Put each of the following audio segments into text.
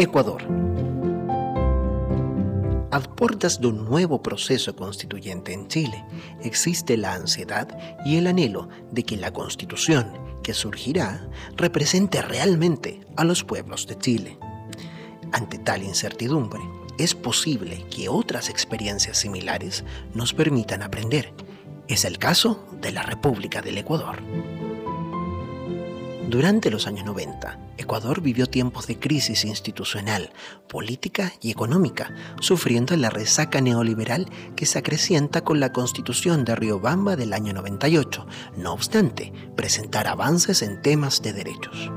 Ecuador. A puertas de un nuevo proceso constituyente en Chile, existe la ansiedad y el anhelo de que la constitución que surgirá represente realmente a los pueblos de Chile. Ante tal incertidumbre, es posible que otras experiencias similares nos permitan aprender. Es el caso de la República del Ecuador. Durante los años 90, Ecuador vivió tiempos de crisis institucional, política y económica, sufriendo la resaca neoliberal que se acrecienta con la constitución de Riobamba del año 98, no obstante, presentar avances en temas de derechos.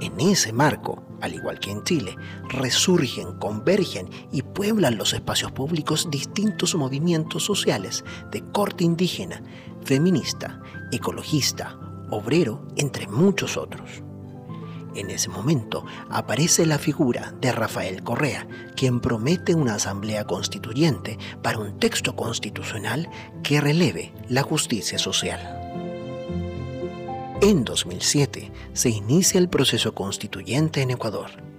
En ese marco, al igual que en Chile, resurgen, convergen y pueblan los espacios públicos distintos movimientos sociales de corte indígena, feminista, ecologista, obrero, entre muchos otros. En ese momento aparece la figura de Rafael Correa, quien promete una asamblea constituyente para un texto constitucional que releve la justicia social. En 2007 se inicia el proceso constituyente en Ecuador.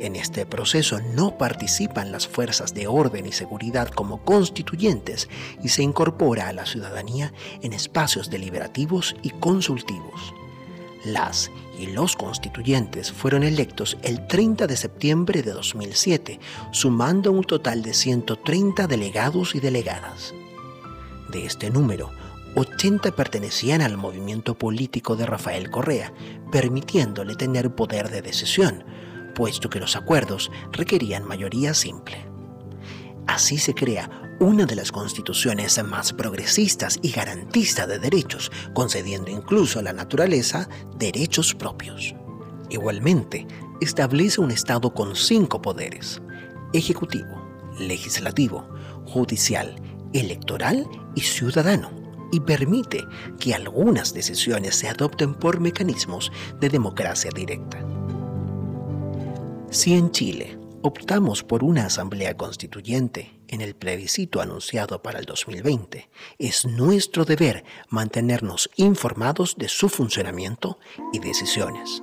En este proceso no participan las fuerzas de orden y seguridad como constituyentes y se incorpora a la ciudadanía en espacios deliberativos y consultivos. Las y los constituyentes fueron electos el 30 de septiembre de 2007, sumando un total de 130 delegados y delegadas. De este número, 80 pertenecían al movimiento político de Rafael Correa, permitiéndole tener poder de decisión, puesto que los acuerdos requerían mayoría simple. Así se crea una de las constituciones más progresistas y garantistas de derechos, concediendo incluso a la naturaleza derechos propios. Igualmente, establece un Estado con cinco poderes, ejecutivo, legislativo, judicial, electoral y ciudadano, y permite que algunas decisiones se adopten por mecanismos de democracia directa. Si en Chile optamos por una asamblea constituyente en el plebiscito anunciado para el 2020, es nuestro deber mantenernos informados de su funcionamiento y decisiones.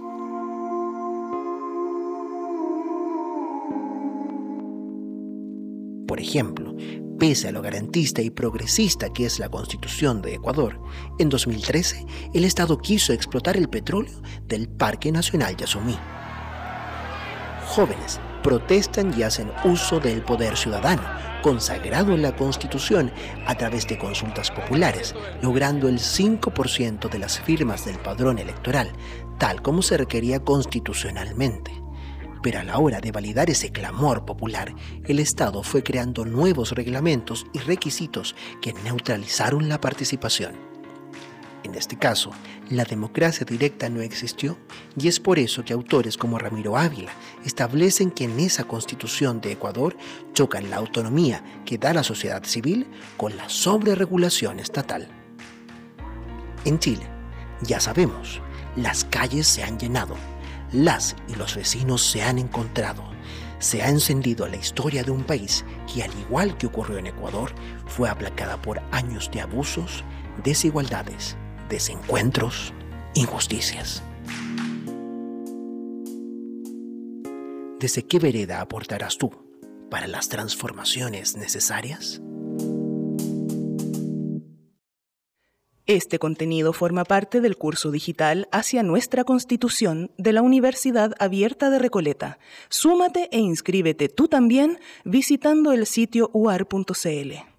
Por ejemplo, pese a lo garantista y progresista que es la constitución de Ecuador, en 2013 el Estado quiso explotar el petróleo del Parque Nacional Yasumí jóvenes protestan y hacen uso del poder ciudadano, consagrado en la Constitución a través de consultas populares, logrando el 5% de las firmas del padrón electoral, tal como se requería constitucionalmente. Pero a la hora de validar ese clamor popular, el Estado fue creando nuevos reglamentos y requisitos que neutralizaron la participación. En este caso, la democracia directa no existió y es por eso que autores como Ramiro Ávila establecen que en esa constitución de Ecuador chocan la autonomía que da la sociedad civil con la sobreregulación estatal. En Chile, ya sabemos, las calles se han llenado, las y los vecinos se han encontrado, se ha encendido la historia de un país que al igual que ocurrió en Ecuador, fue aplacada por años de abusos, desigualdades, desencuentros, injusticias. ¿Desde qué vereda aportarás tú para las transformaciones necesarias? Este contenido forma parte del curso digital Hacia nuestra Constitución de la Universidad Abierta de Recoleta. Súmate e inscríbete tú también visitando el sitio uar.cl.